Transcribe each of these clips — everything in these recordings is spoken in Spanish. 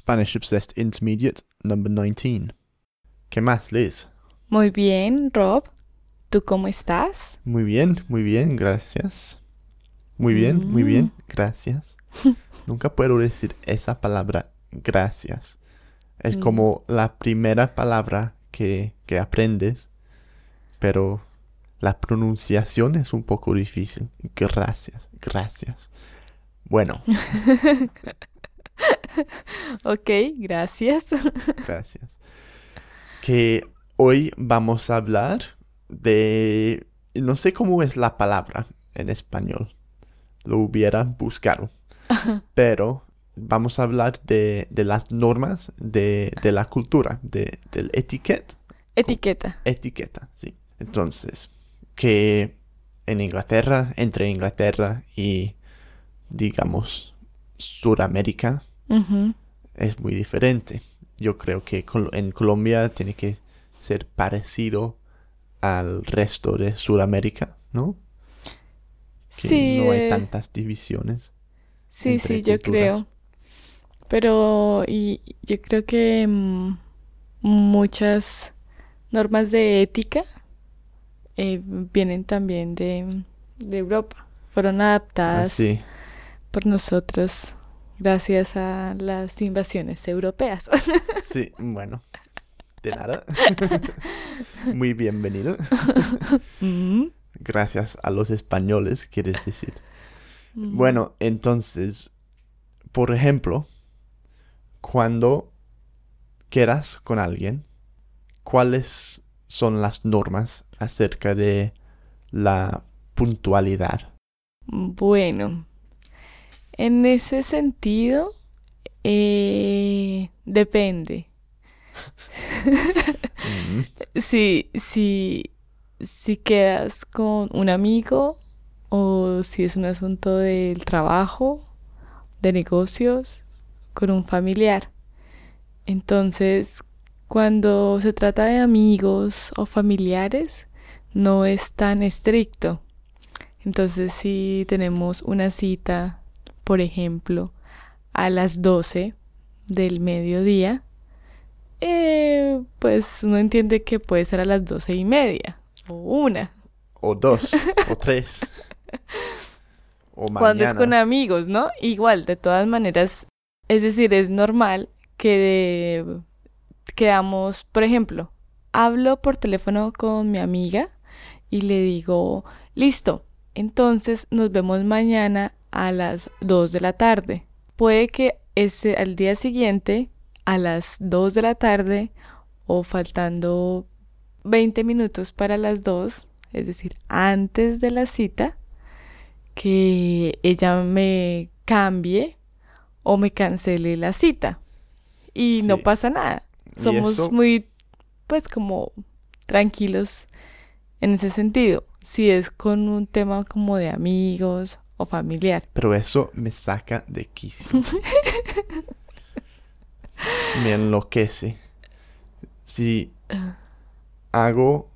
Spanish Obsessed Intermediate number 19. ¿Qué más, Liz? Muy bien, Rob. ¿Tú cómo estás? Muy bien, muy bien, gracias. Muy bien, muy bien, gracias. Nunca puedo decir esa palabra gracias. Es Mm. como la primera palabra que, que aprendes, pero la pronunciación es un poco difícil. Gracias, gracias. Bueno, Ok, gracias. gracias. Que hoy vamos a hablar de... No sé cómo es la palabra en español. Lo hubiera buscado. Pero vamos a hablar de, de las normas de, de la cultura, de, del etiquette. Etiqueta. Etiqueta, sí. Entonces, que en Inglaterra, entre Inglaterra y, digamos, Sudamérica, Es muy diferente. Yo creo que en Colombia tiene que ser parecido al resto de Sudamérica, ¿no? Que Sí, no hay eh, tantas divisiones. sí, entre sí, yo creo. Pero y yo creo que mm, muchas normas de ética eh, vienen también de, de Europa. Fueron adaptadas Así. por nosotros gracias a las invasiones europeas. Sí, bueno. De nada. muy bienvenido. Mm, Gracias a los españoles, quieres decir. mm. Bueno, entonces, por ejemplo, cuando quedas con alguien, ¿cuáles son las normas acerca de la puntualidad? Bueno, en ese sentido, eh, depende. Mm, Si, si, si quedas con un amigo o si es un asunto del trabajo, de negocios, con un familiar. Entonces, cuando se trata de amigos o familiares, no es tan estricto. Entonces, si tenemos una cita, por ejemplo, a las 12 del mediodía, eh, pues uno entiende que puede ser a las doce y media o una. O dos, o tres. O Cuando es con mañana. amigos, ¿no? Igual, de todas maneras, es decir, es normal que de- quedamos, por ejemplo, hablo por teléfono con mi amiga y le digo, listo, entonces nos vemos mañana a las 2 de la tarde. Puede que ese, al día siguiente, a las 2 de la tarde o faltando 20 minutos para las 2, es decir, antes de la cita, que ella me cambie o me cancele la cita. Y no pasa nada. Somos muy, pues, como tranquilos en ese sentido. Si es con un tema como de amigos o familiar. Pero eso me saca de quicio. me enloquece. Si hago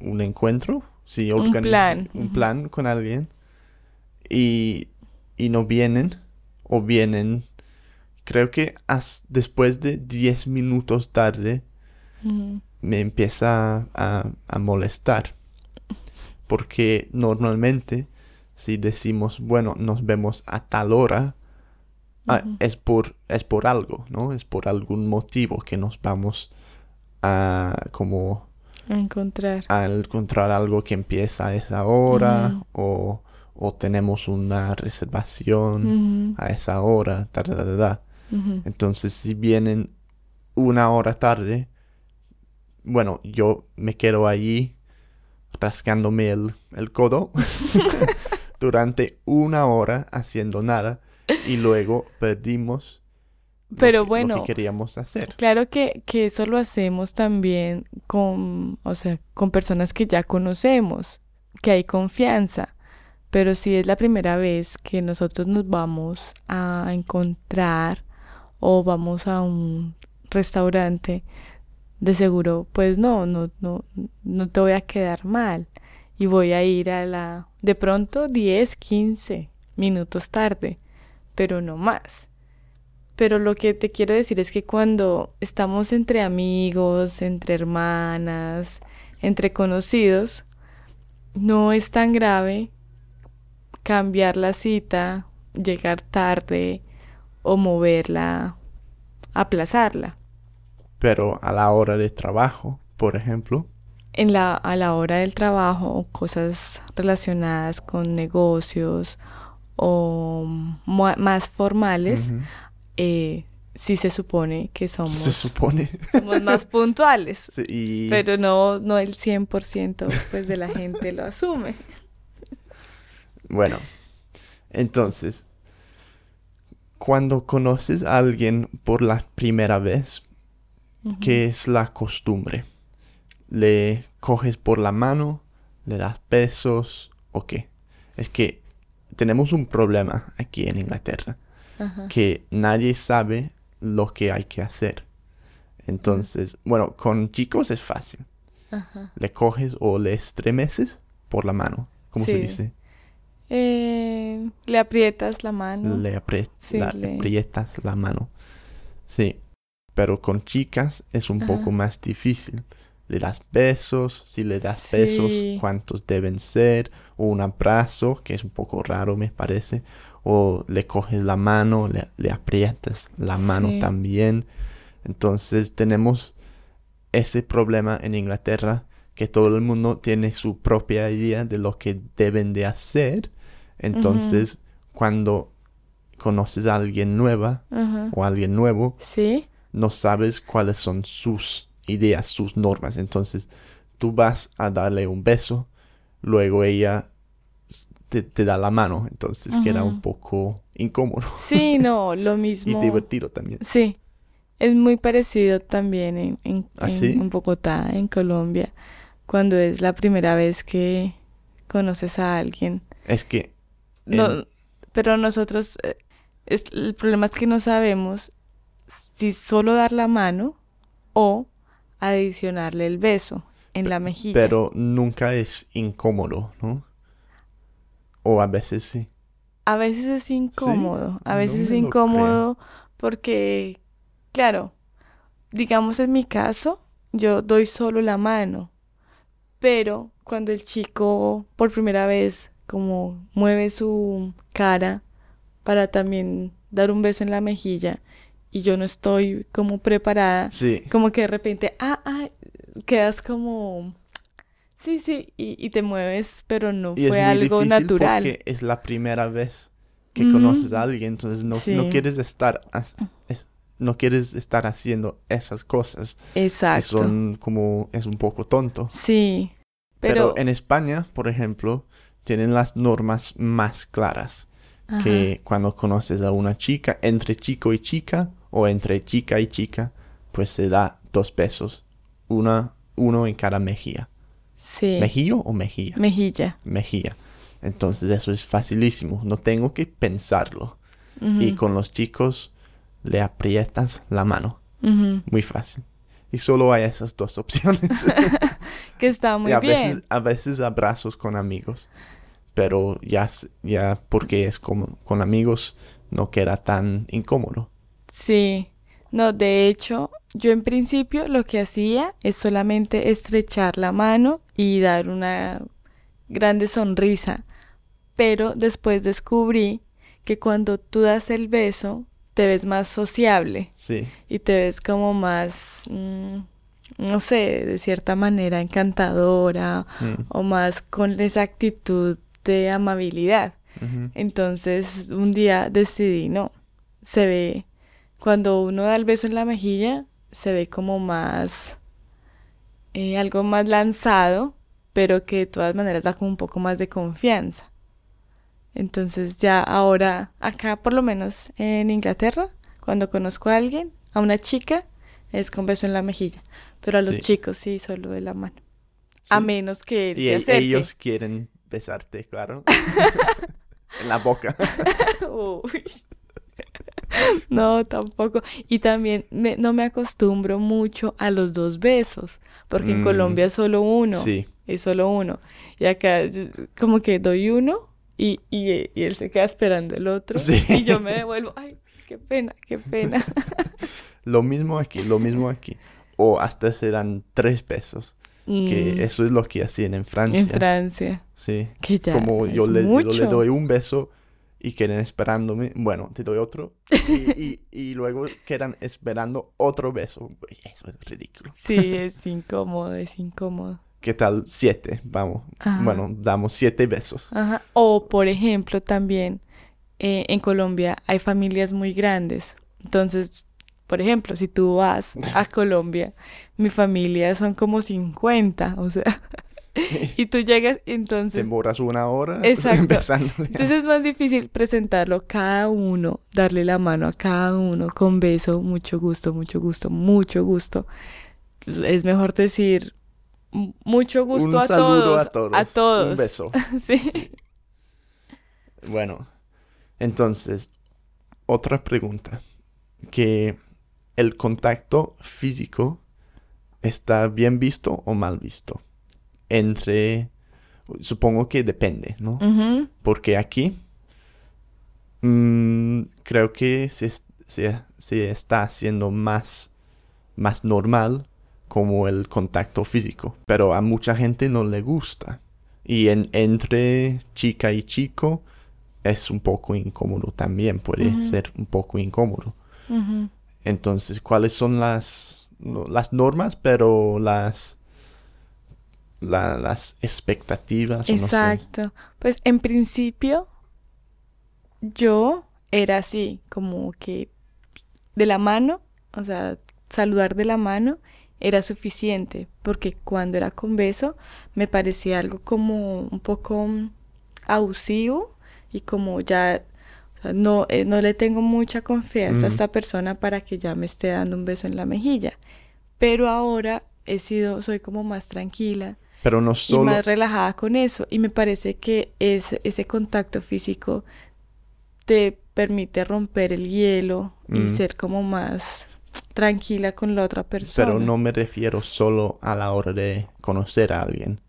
un encuentro, si Un organizo plan, un plan con alguien y, y no vienen o vienen, creo que as- después de 10 minutos tarde me empieza a, a molestar. Porque normalmente si decimos, bueno, nos vemos a tal hora, ah, es, por, es por algo, ¿no? Es por algún motivo que nos vamos a como A encontrar. a encontrar algo que empieza a esa hora o, o tenemos una reservación a esa hora, ta, ta, ta. Entonces, si vienen una hora tarde, bueno, yo me quedo allí rascándome el, el codo durante una hora haciendo nada y luego perdimos lo Pero que- lo bueno, que queríamos hacer. Claro que, que eso lo hacemos también con, o sea, con personas que ya conocemos, que hay confianza. Pero si es la primera vez que nosotros nos vamos a encontrar o vamos a un restaurante, de seguro, pues no, no, no, no te voy a quedar mal. Y voy a ir a la, de pronto 10, 15 minutos tarde, pero no más. pero lo que te quiero decir es que cuando estamos entre amigos, entre hermanas, entre conocidos, no es tan grave cambiar la cita, llegar tarde o moverla, aplazarla. Pero a la hora de trabajo, por ejemplo, En la, a la hora del trabajo o cosas relacionadas con negocios o más formales, eh, sí se supone que somos, se supone. somos más puntuales. Sí, y Pero no, no el 100% pues, de la gente lo asume. bueno, entonces, cuando conoces a alguien por la primera vez, ¿qué es la costumbre? ¿Le coges por la mano? ¿Le das besos? ¿O qué? Es que tenemos un problema aquí en Inglaterra, Ajá. que nadie sabe lo que hay que hacer. Entonces, bueno, con chicos es fácil. Ajá. Le coges o le estremeces por la mano. ¿Cómo se Sí. dice? Eh, le aprietas la mano. Le, Sí, la- le- aprietas la mano. Sí. Pero con chicas es un Ajá. poco más difícil. Le das besos, si le das besos, cuántos deben ser, o un abrazo, que es un poco raro me parece, o le coges la mano, le, le aprietas la mano Sí. también. Entonces tenemos ese problema en Inglaterra, que todo el mundo tiene su propia idea de lo que deben de hacer. Entonces, cuando conoces a alguien nueva o a alguien nuevo, Sí. no sabes cuáles son sus ideas, sus normas. Entonces, tú vas a darle un beso, luego ella te, te da la mano. Entonces, queda un poco incómodo Sí, no, lo y mismo. divertido también. Sí, es muy parecido también en, en, ¿Ah, en- sí? en Bogotá, en Colombia, cuando es la primera vez que conoces a alguien. Es que No, pero nosotros, eh, es, el problema es que no sabemos si solo dar la mano o adicionarle el beso en la mejilla. Pero nunca es incómodo, ¿no? O a veces sí. A veces es incómodo, a No veces es incómodo porque, claro, digamos en mi caso, yo doy solo la mano, pero cuando el chico por primera vez como mueve su cara para también dar un beso en la mejilla y yo no estoy como preparada, Sí. como que de repente, ah, ah, quedas como, sí, sí, y, y te mueves, pero no Y fue algo natural. porque es la primera vez que Ujú. conoces a alguien, entonces no, no quieres estar es- no quieres estar haciendo esas cosas que Exacto. son como es un poco tonto. Sí, Pero, pero, en España, por ejemplo, tienen las normas más claras ajá, que cuando conoces a una chica, entre chico y chica o entre chica y chica, pues se da dos besos, una uno en cada mejilla. sí, ¿Mejillo o mejilla? mejilla. mejilla. Entonces eso es facilísimo, no tengo que pensarlo. Y con los chicos le aprietas la mano, muy fácil. Y solo hay esas dos opciones. Que está muy y a bien. veces, a veces abrazos con amigos, pero ya, ya porque es como con amigos no queda tan incómodo. Sí, no, de hecho, yo en principio lo que hacía es solamente estrechar la mano y dar una grande sonrisa, pero después descubrí que cuando tú das el beso, te ves más sociable. Sí, y te ves como más, mm, no sé, de cierta manera encantadora mm, o más con esa actitud de amabilidad. Entonces un día decidí, no, se ve, cuando uno da el beso en la mejilla, se ve como más, eh, algo más lanzado, pero que de todas maneras da como un poco más de confianza. Entonces ya ahora, acá por lo menos en Inglaterra, cuando conozco a alguien, a una chica, es con beso en la mejilla, pero a los Sí. chicos sí, solo de la mano. A menos que él Y se acerque. ellos quieren besarte, claro. en la boca. Uy. No, tampoco. Y también me- no me acostumbro mucho a los dos besos, porque en Mm. Colombia es solo uno, Sí, es solo uno. Y acá como que doy uno y, y, y él se queda esperando el otro Sí. y yo me devuelvo. Ay, qué pena, qué pena. Lo mismo aquí, lo mismo aquí. O hasta serán tres besos. Que Mm, eso es lo que hacían en Francia. en Francia. Sí. Que ya Como yo le doy un beso y quedan esperándome. Bueno, te doy otro. Y, y- y luego quedan esperando otro beso. Eso es ridículo. Sí, es incómodo, es incómodo. ¿Qué tal? Siete. Vamos. Ajá. Bueno, damos siete besos. Ajá. O, por ejemplo, también eh, en Colombia hay familias muy grandes. Entonces, por ejemplo, si tú vas a Colombia, mi familia son como 50, o sea, y tú llegas, Te entonces, demoras una hora Exacto. entonces es más difícil presentarlo cada uno, darle la mano a cada uno con beso, mucho gusto, mucho gusto, mucho gusto. Es mejor decir "M- mucho gusto un a todos, a todos. a todos. Un beso. sí. Bueno, entonces, otra pregunta. Que el contacto físico está bien visto o mal visto. Entre, supongo que depende, ¿no? Porque aquí mm, creo que se, se- se está haciendo más, más normal como el contacto físico. Pero a mucha gente no le gusta. Y en, entre chica y chico es un poco incómodo también. Puede ser un poco incómodo. Entonces, ¿cuáles son las, no las normas, pero las, la- las expectativas? o no sé? Exacto. Pues en principio yo era así, como que de la mano, o sea, saludar de la mano era suficiente, porque cuando era con beso me parecía algo como un poco abusivo y como ya o sea, no, eh, no le tengo mucha confianza a esta persona para que ya me esté dando un beso en la mejilla. Pero ahora he sido, soy como más tranquila Pero no y solo... más relajada con eso. Y me parece que ese, ese contacto físico te permite romper el hielo y Mm. ser como más tranquila con la otra persona. Pero no me refiero solo a la hora de conocer a alguien,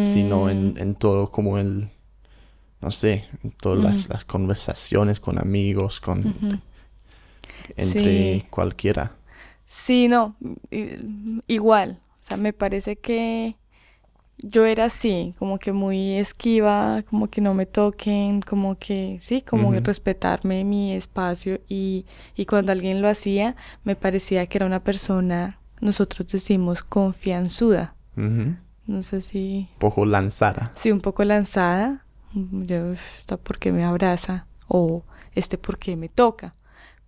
sino en, Mm, en todo como el, no sé, en todas las, Ujú. las conversaciones con amigos, con entre Sí. cualquiera. Sí, no, igual. O sea, me parece que yo era así, como que muy esquiva, como que no me toquen, como que, sí, como Ujú. respetarme mi espacio y, y cuando alguien lo hacía, me parecía que era una persona, nosotros decimos, confianzuda. No sé si, Poco lanzada. sí, un poco lanzada. Yo, "Uf, ¿esta por qué me abraza? O este por qué me toca.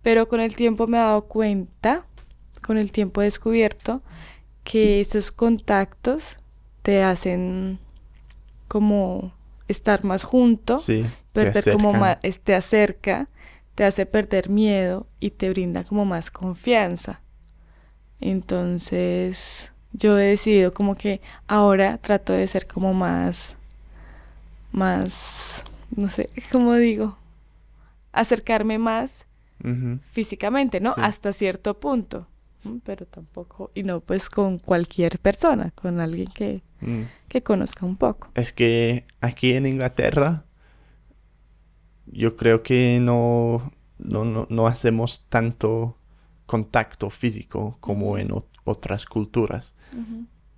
Pero con el tiempo me he dado cuenta, con el tiempo he descubierto que esos contactos te hacen como estar más junto, Sí, te perder como acercan. más, te acerca, te hace perder miedo y te brinda como más confianza. Entonces, yo he decidido como que ahora trato de ser como más, más, no sé, ¿cómo digo? Acercarme más físicamente, ¿no? Sí. Hasta cierto punto. ¿M? Pero tampoco, y no pues con cualquier persona, con alguien que, Mm. que conozca un poco. Es que aquí en Inglaterra yo creo que no, no, no, no hacemos tanto contacto físico como en ot- otras culturas.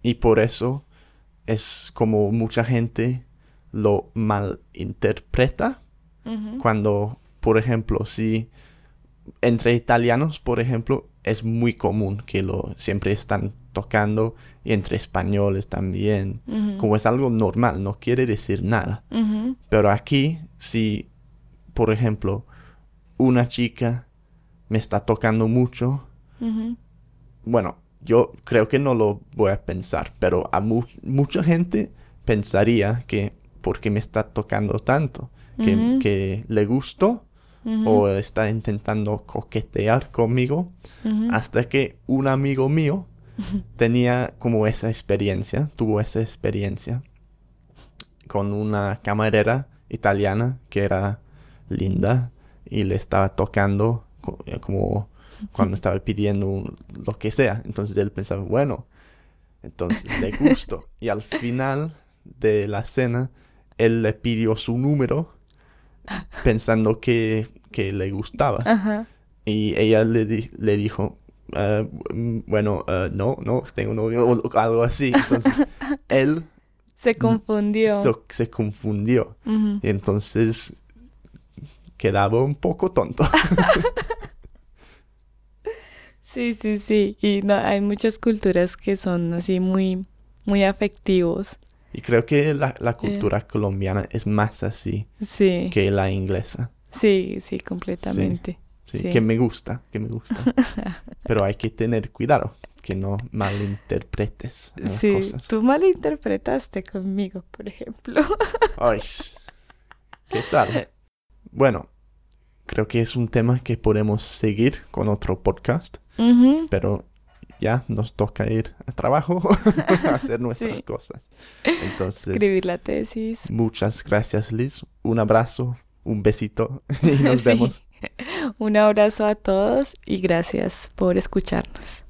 Y por eso es como mucha gente lo malinterpreta cuando, por ejemplo, si entre italianos, por ejemplo, es muy común que lo siempre están tocando y entre españoles también, como es algo normal, no quiere decir nada. Pero aquí, si, por ejemplo, una chica me está tocando mucho, bueno, yo creo que no lo voy a pensar, pero a mu- mucha gente pensaría que porque me está tocando tanto, que, que le gustó O está intentando coquetear conmigo, hasta que un amigo mío tenía como esa experiencia, tuvo esa experiencia con una camarera italiana que era linda y le estaba tocando eh, como cuando estaba pidiendo lo que sea. Entonces él pensaba, bueno, entonces le gustó. y al final de la cena, él le pidió su número pensando que, que le gustaba. Ajá. Y ella le, di- le dijo, "Ah, bueno, ah, no, no, tengo novio o algo así. Entonces él Se confundió. so- se confundió. Y entonces quedaba un poco tonto. Sí, sí, sí. Y no, hay muchas culturas que son así muy, muy afectivos. Y creo que la, la cultura colombiana es más así Sí, que la inglesa. sí, sí, completamente. Sí, Sí. que me gusta, que me gusta. Pero hay que tener cuidado, que no malinterpretes las Sí, cosas. tú malinterpretaste conmigo, por ejemplo. Ay, ¿qué tal? Bueno, creo que es un tema que podemos seguir con otro podcast, pero ya nos toca ir a trabajo a hacer nuestras Sí. cosas. Entonces, Escribir la tesis. muchas gracias Liz, un abrazo, un besito y nos Sí. vemos. Un abrazo a todos y gracias por escucharnos.